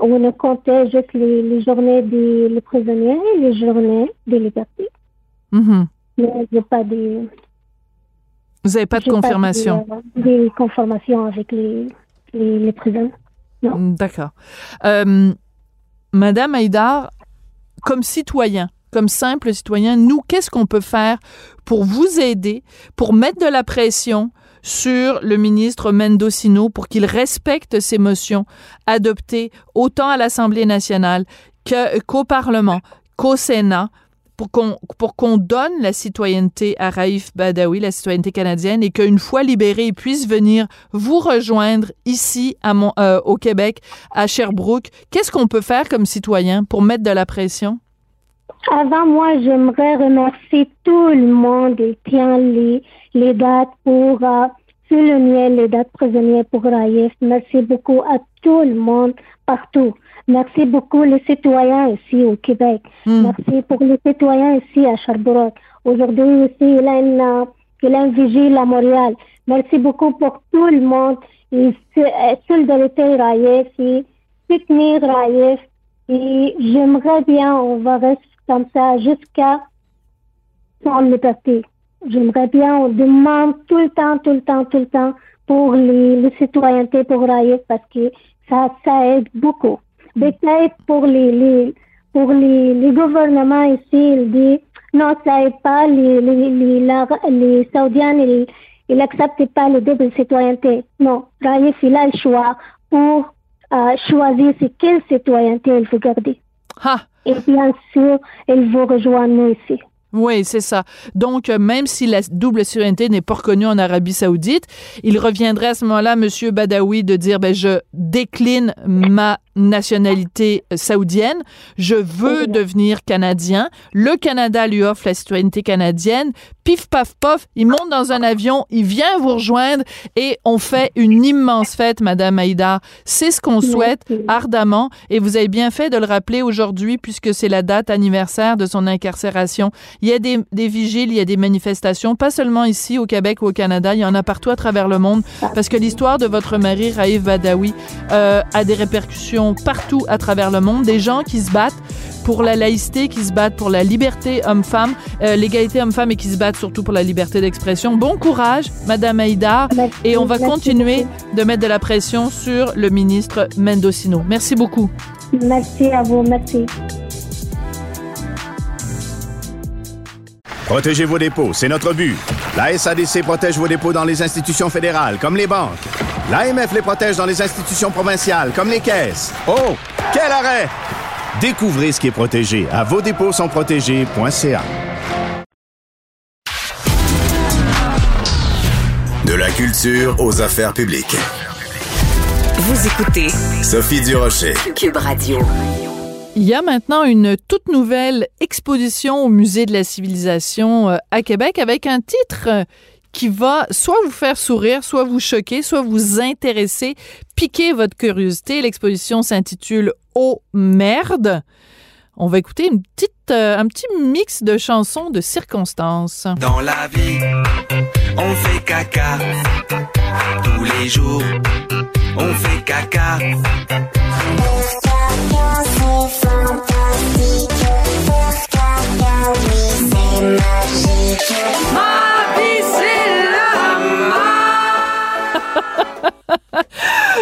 on a compté juste les, journées des prisonniers et les journées de liberté. Mm Mais pas des. Vous n'avez pas de confirmation? des, confirmations avec les, les, les prisons. Non. D'accord. Madame Haïdar, comme citoyen, comme simple citoyen, nous, qu'est-ce qu'on peut faire pour vous aider, pour mettre de la pression sur le ministre Mendocino pour qu'il respecte ses motions adoptées autant à l'Assemblée nationale qu'au Parlement, qu'au Sénat, pour qu'on pour donne la citoyenneté à Raif Badawi, la citoyenneté canadienne, et qu'une fois libéré, il puisse venir vous rejoindre ici à mon, euh, au Québec, à Sherbrooke. Qu'est-ce qu'on peut faire comme citoyen pour mettre de la pression? Avant moi, j'aimerais remercier tout le monde qui tient les, les dates pour euh, souligner les dates prisonnières pour Raïf. Merci beaucoup à tout le monde partout. Merci beaucoup les citoyens ici au Québec. Hmm. Merci pour les citoyens ici à Sherbrooke. Aujourd'hui aussi, il a une, euh, il a une vigile à Montréal. Merci beaucoup pour tout le monde. Et solidarité Raïf et soutenir Raïf. Et j'aimerais bien, on va rester comme ça jusqu'à son liberté. J'aimerais bien, on demande tout le temps, tout le temps, tout le temps pour les, les citoyennetés pour Raïf parce que ça, ça aide beaucoup. Peut-être pour les, les, pour les, les gouvernements ici, ils disent non, ça aide pas, les, les, les, la- les Saoudiens, ils, n'acceptent pas le double citoyenneté. Non, Raif, il a le choix pour euh, choisir c'est quelle citoyenneté il veut garder. Et bien sûr, il vous rejoindre nous ici. Oui, c'est ça. Donc, euh, même si la double citoyenneté n'est pas reconnue en Arabie saoudite, il reviendrait à ce moment-là, M. Badawi, de dire, ben, je décline ma nationalité euh, saoudienne, je veux devenir canadien, le Canada lui offre la citoyenneté canadienne, pif paf pof, il monte dans un avion, il vient vous rejoindre et on fait une immense fête, Madame Haïdar. C'est ce qu'on souhaite ardemment et vous avez bien fait de le rappeler aujourd'hui puisque c'est la date anniversaire de son incarcération. Il y a des, des vigiles, il y a des manifestations, pas seulement ici au Québec ou au Canada, il y en a partout à travers le monde parce que l'histoire de votre mari, Raif Badawi, euh, a des répercussions partout à travers le monde. Des gens qui se battent pour la laïcité, qui se battent pour la liberté homme-femme, euh, l'égalité homme-femme et qui se battent surtout pour la liberté d'expression. Bon courage, Madame Haïdar, et on va merci continuer de mettre de la pression sur le ministre Mendocino. Merci beaucoup. Merci à vous, merci. Protégez vos dépôts, c'est notre but. La SADC protège vos dépôts dans les institutions fédérales, comme les banques. L'AMF les protège dans les institutions provinciales, comme les caisses. Oh, quel arrêt! Découvrez ce qui est protégé à vos dépôts sont protégés.ca. De la culture aux affaires publiques. Vous écoutez Sophie Durocher. Cube Radio. Il y a maintenant une toute nouvelle exposition au Musée de la civilisation euh, à Québec avec un titre euh, qui va soit vous faire sourire, soit vous choquer, soit vous intéresser, piquer votre curiosité. L'exposition s'intitule Oh merde. On va écouter une petite, euh, un petit mix de chansons de circonstances. Dans la vie, on fait caca. Tous les jours, on fait caca. Ma vie, c'est la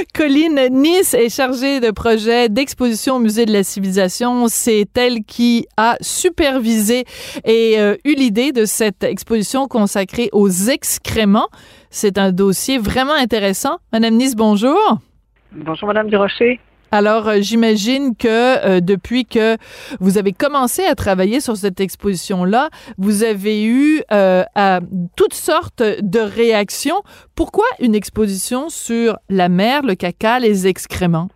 Colline Nice est chargée de projet d'exposition au Musée de la Civilisation. C'est elle qui a supervisé et euh, eu l'idée de cette exposition consacrée aux excréments. C'est un dossier vraiment intéressant. Madame Nice, bonjour. Bonjour, Madame Durocher. Alors, euh, j'imagine que euh, depuis que vous avez commencé à travailler sur cette exposition-là, vous avez eu euh, toutes sortes de réactions. Pourquoi une exposition sur la mer, le caca, les excréments?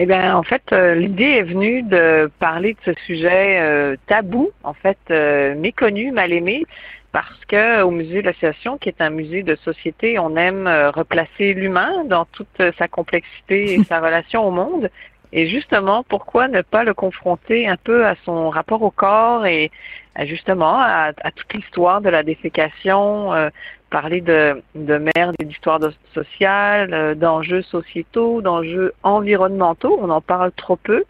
Eh bien, en fait, euh, l'idée est venue de parler de ce sujet euh, tabou, en fait, euh, méconnu, mal aimé, parce que au musée de l'association, qui est un musée de société, on aime euh, replacer l'humain dans toute euh, sa complexité et sa relation au monde. Et justement, pourquoi ne pas le confronter un peu à son rapport au corps et à, justement à, à toute l'histoire de la défécation, euh, parler de, de merde et d'histoire sociale, euh, d'enjeux sociétaux, d'enjeux environnementaux. On en parle trop peu.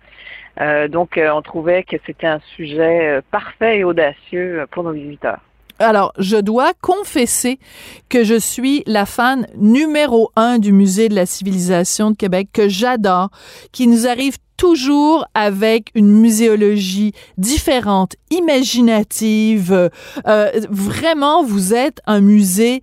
Euh, donc, euh, on trouvait que c'était un sujet euh, parfait et audacieux euh, pour nos visiteurs. Alors, je dois confesser que je suis la fan numéro un du Musée de la civilisation de Québec, que j'adore, qui nous arrive toujours avec une muséologie différente, imaginative. Euh, vraiment, vous êtes un musée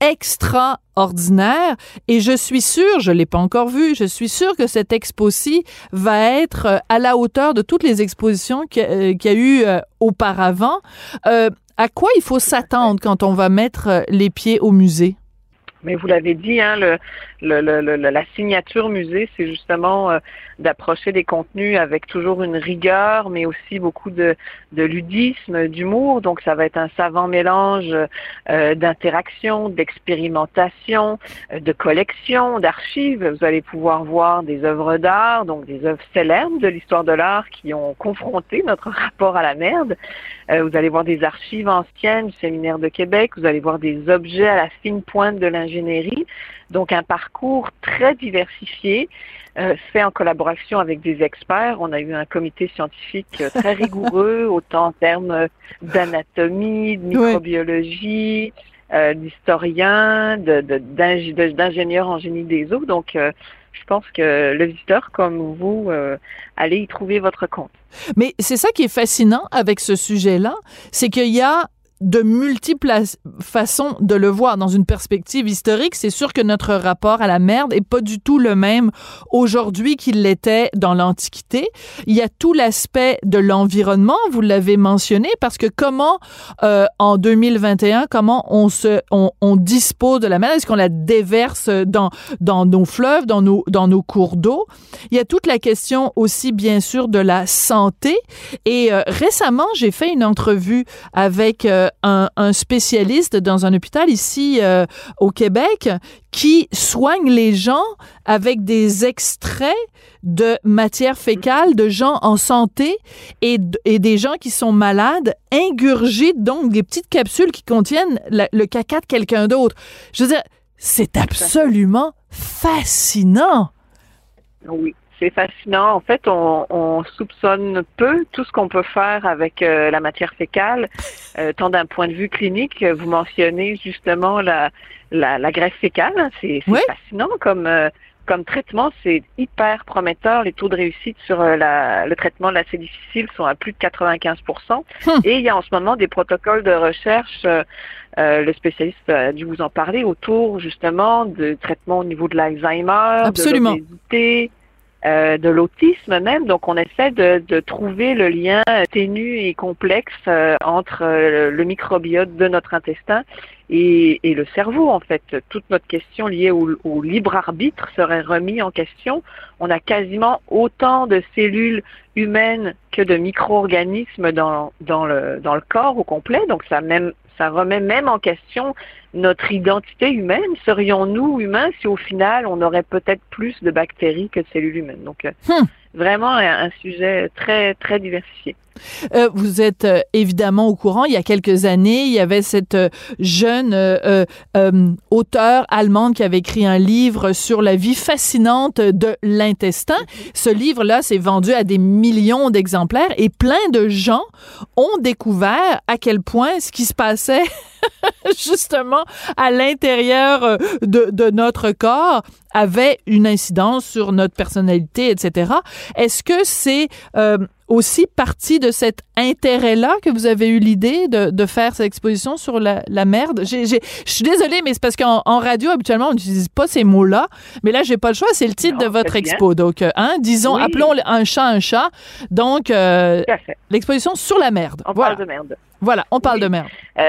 extraordinaire et je suis sûre, je l'ai pas encore vu, je suis sûre que cette expo-ci va être euh, à la hauteur de toutes les expositions qu'il y a- euh, qu'il y a eu euh, auparavant. Euh, à quoi il faut s'attendre quand on va mettre euh, les pieds au musée? Mais vous l'avez dit, hein, la signature musée, c'est justement euh, d'approcher des contenus avec toujours une rigueur, mais aussi beaucoup de, ludisme, d'humour. Donc, ça va être un savant mélange euh, d'interaction, d'expérimentation, euh, de collection, d'archives. Vous allez pouvoir voir des œuvres d'art, donc des œuvres célèbres de l'histoire de l'art qui ont confronté notre rapport à la merde. Euh, vous allez voir des archives anciennes du séminaire de Québec. Vous allez voir des objets à la fine pointe de l'ingénierie. Donc un parcours très diversifié, euh, fait en collaboration avec des experts. On a eu un comité scientifique euh, très rigoureux, autant en termes d'anatomie, de microbiologie, euh, d'historiens, d'ingénieurs en génie des eaux. Donc euh, je pense que le visiteur comme vous, euh, allez y trouver votre compte. Mais c'est ça qui est fascinant avec ce sujet-là, c'est qu'il y a de multiples façons de le voir dans une perspective historique. C'est sûr que notre rapport à la merde est pas du tout le même aujourd'hui qu'il l'était dans l'Antiquité. Il y a tout l'aspect de l'environnement, vous l'avez mentionné, parce que comment euh, en 2021, comment on se, on, on dispose de la merde? Est-ce qu'on la déverse dans dans nos fleuves, dans nos dans nos cours d'eau? Il y a toute la question aussi bien sûr de la santé. Et euh, récemment, j'ai fait une entrevue avec euh, un, spécialiste dans un hôpital ici euh, au Québec qui soigne les gens avec des extraits de matière fécale de gens en santé et, et des gens qui sont malades ingurgitent donc des petites capsules qui contiennent le caca de quelqu'un d'autre. Je veux dire, c'est absolument fascinant. Oui. C'est fascinant. En fait, on, soupçonne peu tout ce qu'on peut faire avec euh, la matière fécale, euh, tant d'un point de vue clinique. Vous mentionnez justement la, la, la greffe fécale. C'est fascinant comme euh, comme traitement. C'est hyper prometteur. Les taux de réussite sur la, le traitement de l'acide difficile sont à plus de 95% hum. Et il y a en ce moment des protocoles de recherche. le spécialiste a dû vous en parler autour justement de traitement au niveau de l'Alzheimer, de l'obésité, euh, de l'autisme même. Donc, on essaie de, trouver le lien ténu et complexe euh, entre euh, le microbiote de notre intestin et, le cerveau. En fait, toute notre question liée au, au libre arbitre serait remise en question. On a quasiment autant de cellules humaines que de micro-organismes dans, dans, le, dans le corps au complet. Donc, ça même ça remet même en question notre identité humaine. Serions-nous humains si au final on aurait peut-être plus de bactéries que de cellules humaines? Donc, euh, hmm. vraiment un, sujet très, très diversifié. Euh, vous êtes euh, évidemment au courant, il y a quelques années, il y avait cette euh, jeune auteure allemande qui avait écrit un livre sur la vie fascinante de l'intestin. Ce livre-là s'est vendu à des millions d'exemplaires et plein de gens ont découvert à quel point ce qui se passait justement à l'intérieur de, de notre corps avait une incidence sur notre personnalité, etc. Est-ce que c'est euh, aussi partie de cet intérêt-là que vous avez eu l'idée de, de, faire cette exposition sur la, la merde? Je suis désolée, mais c'est parce qu'en radio, habituellement, on n'utilise pas ces mots-là. Mais là, j'ai pas le choix. C'est le titre de votre expo. Donc, euh, hein, disons, appelons un chat un chat. Donc, euh, l'exposition sur la merde. On parle de merde. Voilà, on parle de merde. Euh,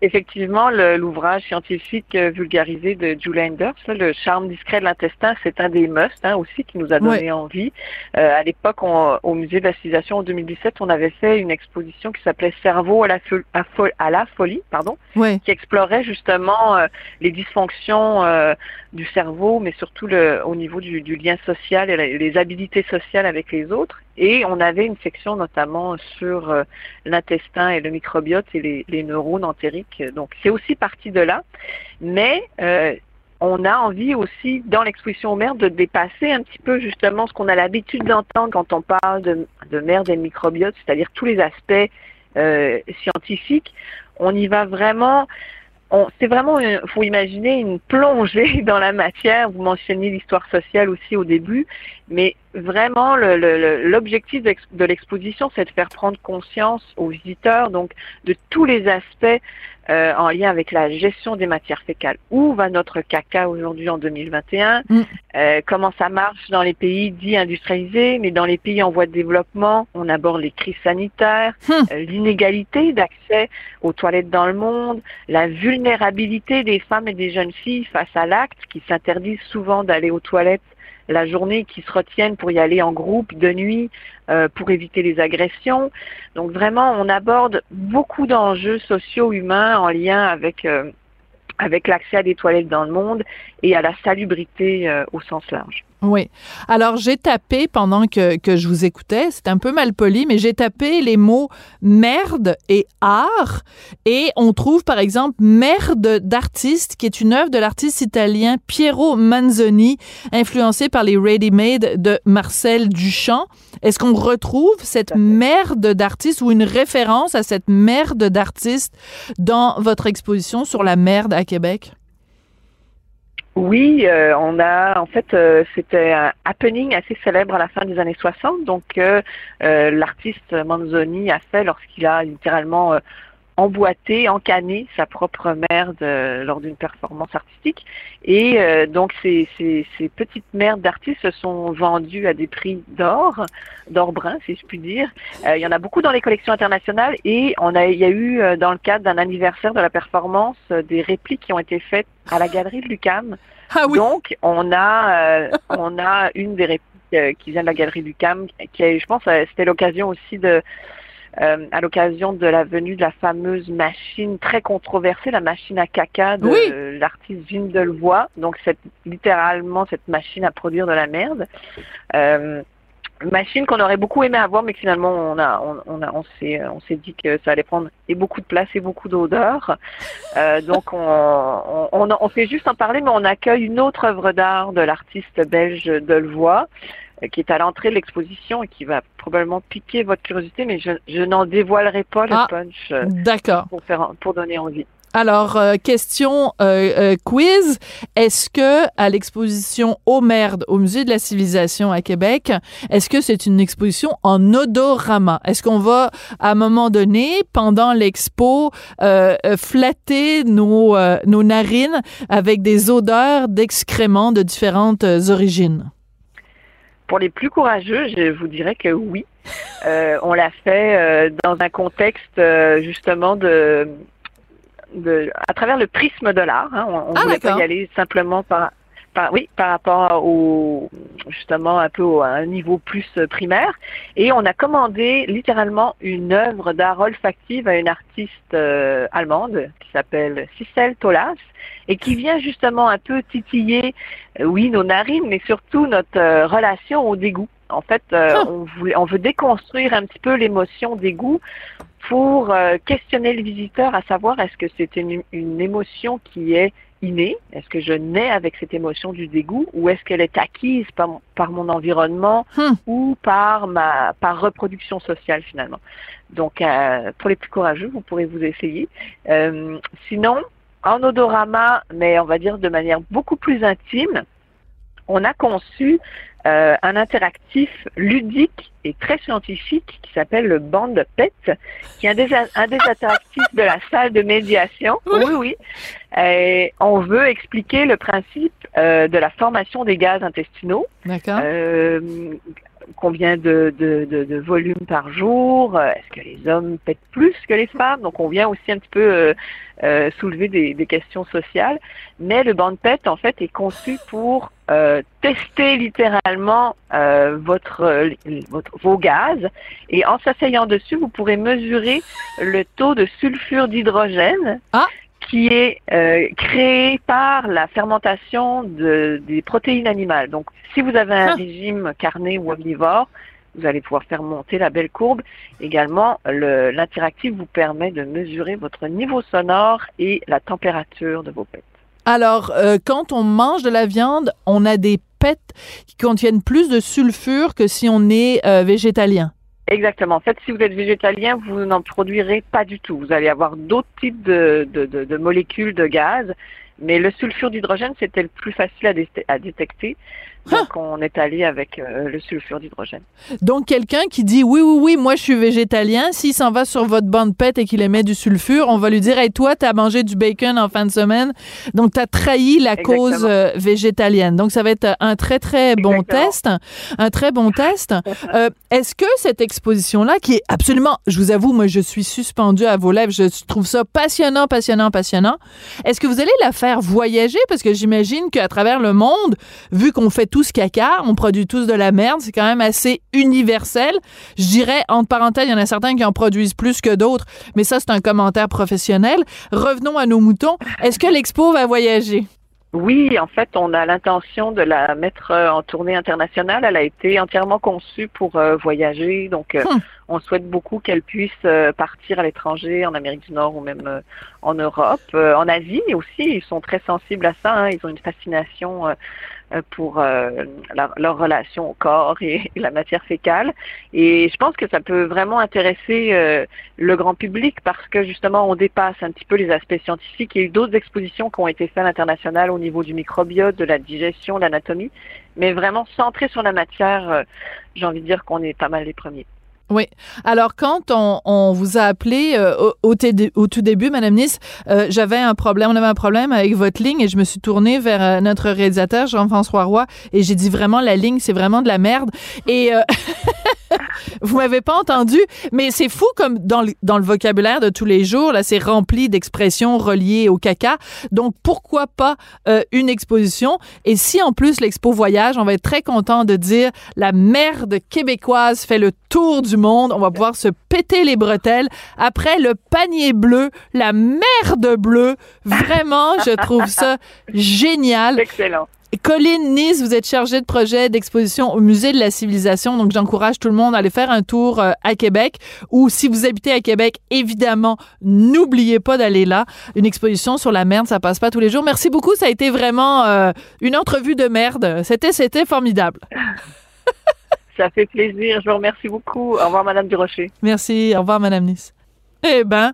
Effectivement, l'ouvrage scientifique euh, vulgarisé de Julie Enders, Le charme discret de l'intestin, c'est un des musts hein, aussi qui nous a donné envie. Euh, à l'époque, au musée de la civilisation en 2017, on avait fait une exposition qui s'appelait Cerveau à la, à la folie, pardon, qui explorait justement euh, les dysfonctions euh, du cerveau, mais surtout le, au niveau du, du lien social et les habilités sociales avec les autres. Et on avait une section notamment sur euh, l'intestin et le microbiote et les, les neurones entériques. Donc c'est aussi parti de là. Mais euh, on a envie aussi, dans l'exposition merde, de dépasser un petit peu justement ce qu'on a l'habitude d'entendre quand on parle de, de merde et de microbiote, c'est-à-dire tous les aspects euh, scientifiques. On y va vraiment c'est vraiment, il faut imaginer une plongée dans la matière. Vous mentionniez l'histoire sociale aussi au début, mais vraiment l'objectif de l'exposition, c'est de faire prendre conscience aux visiteurs donc de tous les aspects euh, en lien avec la gestion des matières fécales. Où va notre caca aujourd'hui en 2021 mm. euh, Comment ça marche dans les pays dits industrialisés, mais dans les pays en voie de développement, on aborde les crises sanitaires, mm. euh, l'inégalité d'accès aux toilettes dans le monde, la vulnérabilité des femmes et des jeunes filles face à l'acte qui s'interdisent souvent d'aller aux toilettes la journée qui se retiennent pour y aller en groupe de nuit euh, pour éviter les agressions. Donc vraiment, on aborde beaucoup d'enjeux sociaux humains en lien avec euh, avec l'accès à des toilettes dans le monde et à la salubrité euh, au sens large. Oui. Alors, j'ai tapé pendant que, que je vous écoutais, c'est un peu mal poli, mais j'ai tapé les mots merde et art et on trouve par exemple Merde d'artiste qui est une œuvre de l'artiste italien Piero Manzoni influencé par les ready-made de Marcel Duchamp. Est-ce qu'on retrouve cette merde d'artiste ou une référence à cette merde d'artiste dans votre exposition sur la merde à Québec? Oui, euh, on a en fait euh, c'était un happening assez célèbre à la fin des années 60. Donc euh, euh, l'artiste Manzoni a fait lorsqu'il a littéralement emboîté, encanné sa propre merde euh, lors d'une performance artistique. Et euh, donc ces, ces, ces petites merdes d'artistes se sont vendues à des prix d'or, d'or brun si je puis dire. Euh, il y en a beaucoup dans les collections internationales et on a, il y a eu euh, dans le cadre d'un anniversaire de la performance des répliques qui ont été faites à la galerie de Lucam. Donc on a on a une des répliques qui vient de la galerie Lucam qui est, je pense c'était l'occasion aussi de euh, à l'occasion de la venue de la fameuse machine très controversée, la machine à caca de Oui. l'artiste Vine Delevoye. Donc c'est littéralement cette machine à produire de la merde. Euh, machine qu'on aurait beaucoup aimé avoir, mais que finalement on a, on, on a, on s'est, on s'est dit que ça allait prendre et beaucoup de place et beaucoup d'odeur. Euh, donc on, on, on, on fait juste en parler, mais on accueille une autre œuvre d'art de l'artiste belge Delevoye euh, qui est à l'entrée de l'exposition et qui va probablement piquer votre curiosité, mais je, je n'en dévoilerai pas le Ah, punch euh, D'accord. pour faire, pour donner envie. Alors, euh, question euh, euh, quiz. Est-ce que à l'exposition Au Merde au Musée de la Civilisation à Québec, est-ce que c'est une exposition en odorama? Est-ce qu'on va, à un moment donné, pendant l'expo, euh, euh, flatter nos, euh, nos narines avec des odeurs d'excréments de différentes euh, origines? Pour les plus courageux, je vous dirais que oui. Euh, on l'a fait euh, dans un contexte euh, justement de, de, à travers le prisme de l'art. hein. On, on Ah, voulait pas y aller simplement par, par, oui, par rapport au justement un peu au- à un niveau plus euh, primaire. Et on a commandé littéralement une œuvre d'art olfactive à une artiste euh, allemande qui s'appelle Cicel Tolas et qui vient justement un peu titiller, euh, oui, nos narines, mais surtout notre euh, relation au dégoût. En fait, euh, on, veut déconstruire un petit peu l'émotion dégoût pour questionner le visiteur à savoir est-ce que c'est une, une émotion qui est innée, est-ce que je nais avec cette émotion du dégoût ou est-ce qu'elle est acquise par, mon- par mon environnement ou par ma par reproduction sociale finalement? Donc euh, pour les plus courageux, vous pourrez vous essayer. Euh, sinon, en odorama, mais on va dire de manière beaucoup plus intime, on a conçu euh, un interactif ludique et très scientifique qui s'appelle le Band PET, qui est un des, un des interactifs de la salle de médiation. Oui, oui. Et on veut expliquer le principe euh, de la formation des gaz intestinaux. D'accord. Euh, combien de, de, de, de volume par jour euh, Est-ce que les hommes pètent plus que les femmes? Donc on vient aussi un petit peu euh, euh, soulever des, des questions sociales. Mais le band pet en fait est conçu pour euh, tester littéralement euh, votre, votre vos gaz. Et en s'asseyant dessus vous pourrez mesurer le taux de sulfure d'hydrogène qui est euh, créé par la fermentation de, des protéines animales. Donc, si vous avez un régime carné ou omnivore, vous allez pouvoir faire monter la belle courbe. Également, le- l'interactif vous permet de mesurer votre niveau sonore et la température de vos pets. Alors, euh, quand on mange de la viande, on a des pets qui contiennent plus de sulfure que si on est euh, végétalien. Exactement. En fait, si vous êtes végétalien, vous n'en produirez pas du tout. Vous allez avoir d'autres types de, molécules de gaz, mais le sulfure d'hydrogène, c'était le plus facile à détecter. Donc, on est allé avec euh, le sulfure d'hydrogène. Donc, quelqu'un qui dit oui, oui, oui, moi je suis végétalien, s'il s'en va sur votre bande pète et qu'il émet du sulfure, on va lui dire, hey, toi, t'as mangé du bacon en fin de semaine, donc t'as trahi la Exactement. cause euh, végétalienne. Donc, ça va être un très, très bon test. Un très bon test. Euh, Est-ce que cette exposition-là, qui est absolument, je vous avoue, moi, je suis suspendue à vos lèvres, je trouve ça passionnant, passionnant, passionnant. Est-ce que vous allez la faire voyager? Parce que j'imagine qu'à travers le monde, vu qu'on fait tous caca, on produit tous de la merde, c'est quand même assez universel. Je dirais, entre parenthèses, il y en a certains qui en produisent plus que d'autres, mais ça, c'est un commentaire professionnel. Revenons à nos moutons. Est-ce que l'expo va voyager? Oui, en fait, on a l'intention de la mettre euh, en tournée internationale. Elle a été entièrement conçue pour euh, voyager, donc euh, on souhaite beaucoup qu'elle puisse euh, partir à l'étranger, en Amérique du Nord ou même en Europe, en Asie aussi. Ils sont très sensibles à ça. hein. Ils ont une fascination pour euh, leur relation au corps et, et la matière fécale. Et je pense que ça peut vraiment intéresser euh, le grand public parce que justement on dépasse un petit peu les aspects scientifiques. Il y a eu d'autres expositions qui ont été faites à l'international au niveau du microbiote, de la digestion, de l'anatomie, mais vraiment centré sur la matière. euh, J'ai envie de dire qu'on est pas mal les premiers. Oui. Alors, quand on, on vous a appelé euh, au, au, tout début, Madame Nice, euh, j'avais un problème, on avait un problème avec votre ligne et je me suis tournée vers euh, notre réalisateur, Jean-François Roy, et j'ai dit vraiment, la ligne, c'est vraiment de la merde. Et euh, vous m'avez pas entendu, mais c'est fou comme dans le, dans le vocabulaire de tous les jours, là, c'est rempli d'expressions reliées au caca. Donc, pourquoi pas euh, une exposition? Et si en plus l'expo voyage, on va être très content de dire la merde québécoise fait le tour du monde. On va pouvoir se péter les bretelles. Après le panier bleu, la merde bleue. Vraiment, je trouve ça génial. Excellent. Colline Nice, vous êtes chargée de projet d'exposition au Musée de la Civilisation, donc j'encourage tout le monde à aller faire un tour euh, à Québec. Ou si vous habitez à Québec, évidemment, n'oubliez pas d'aller là. Une exposition sur la merde, ça passe pas tous les jours. Merci beaucoup, ça a été vraiment euh, une entrevue de merde. C'était, c'était formidable. Ça fait plaisir. Je vous remercie beaucoup. Au revoir, Madame Durocher. Merci. Au revoir, Madame Nice. Eh ben,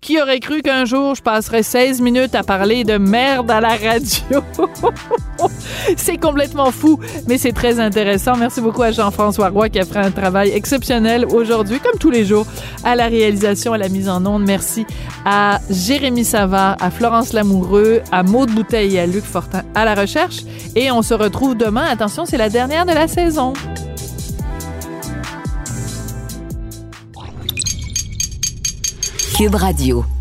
qui aurait cru qu'un jour je passerais 16 minutes à parler de merde à la radio? c'est complètement fou, mais c'est très intéressant. Merci beaucoup à Jean-François Roy qui a fait un travail exceptionnel aujourd'hui, comme tous les jours, à la réalisation, à la mise en onde. Merci à Jérémy Savard, à Florence Lamoureux, à Maude Bouteille et à Luc Fortin à la recherche. Et on se retrouve demain. Attention, c'est la dernière de la saison. Cube Radio.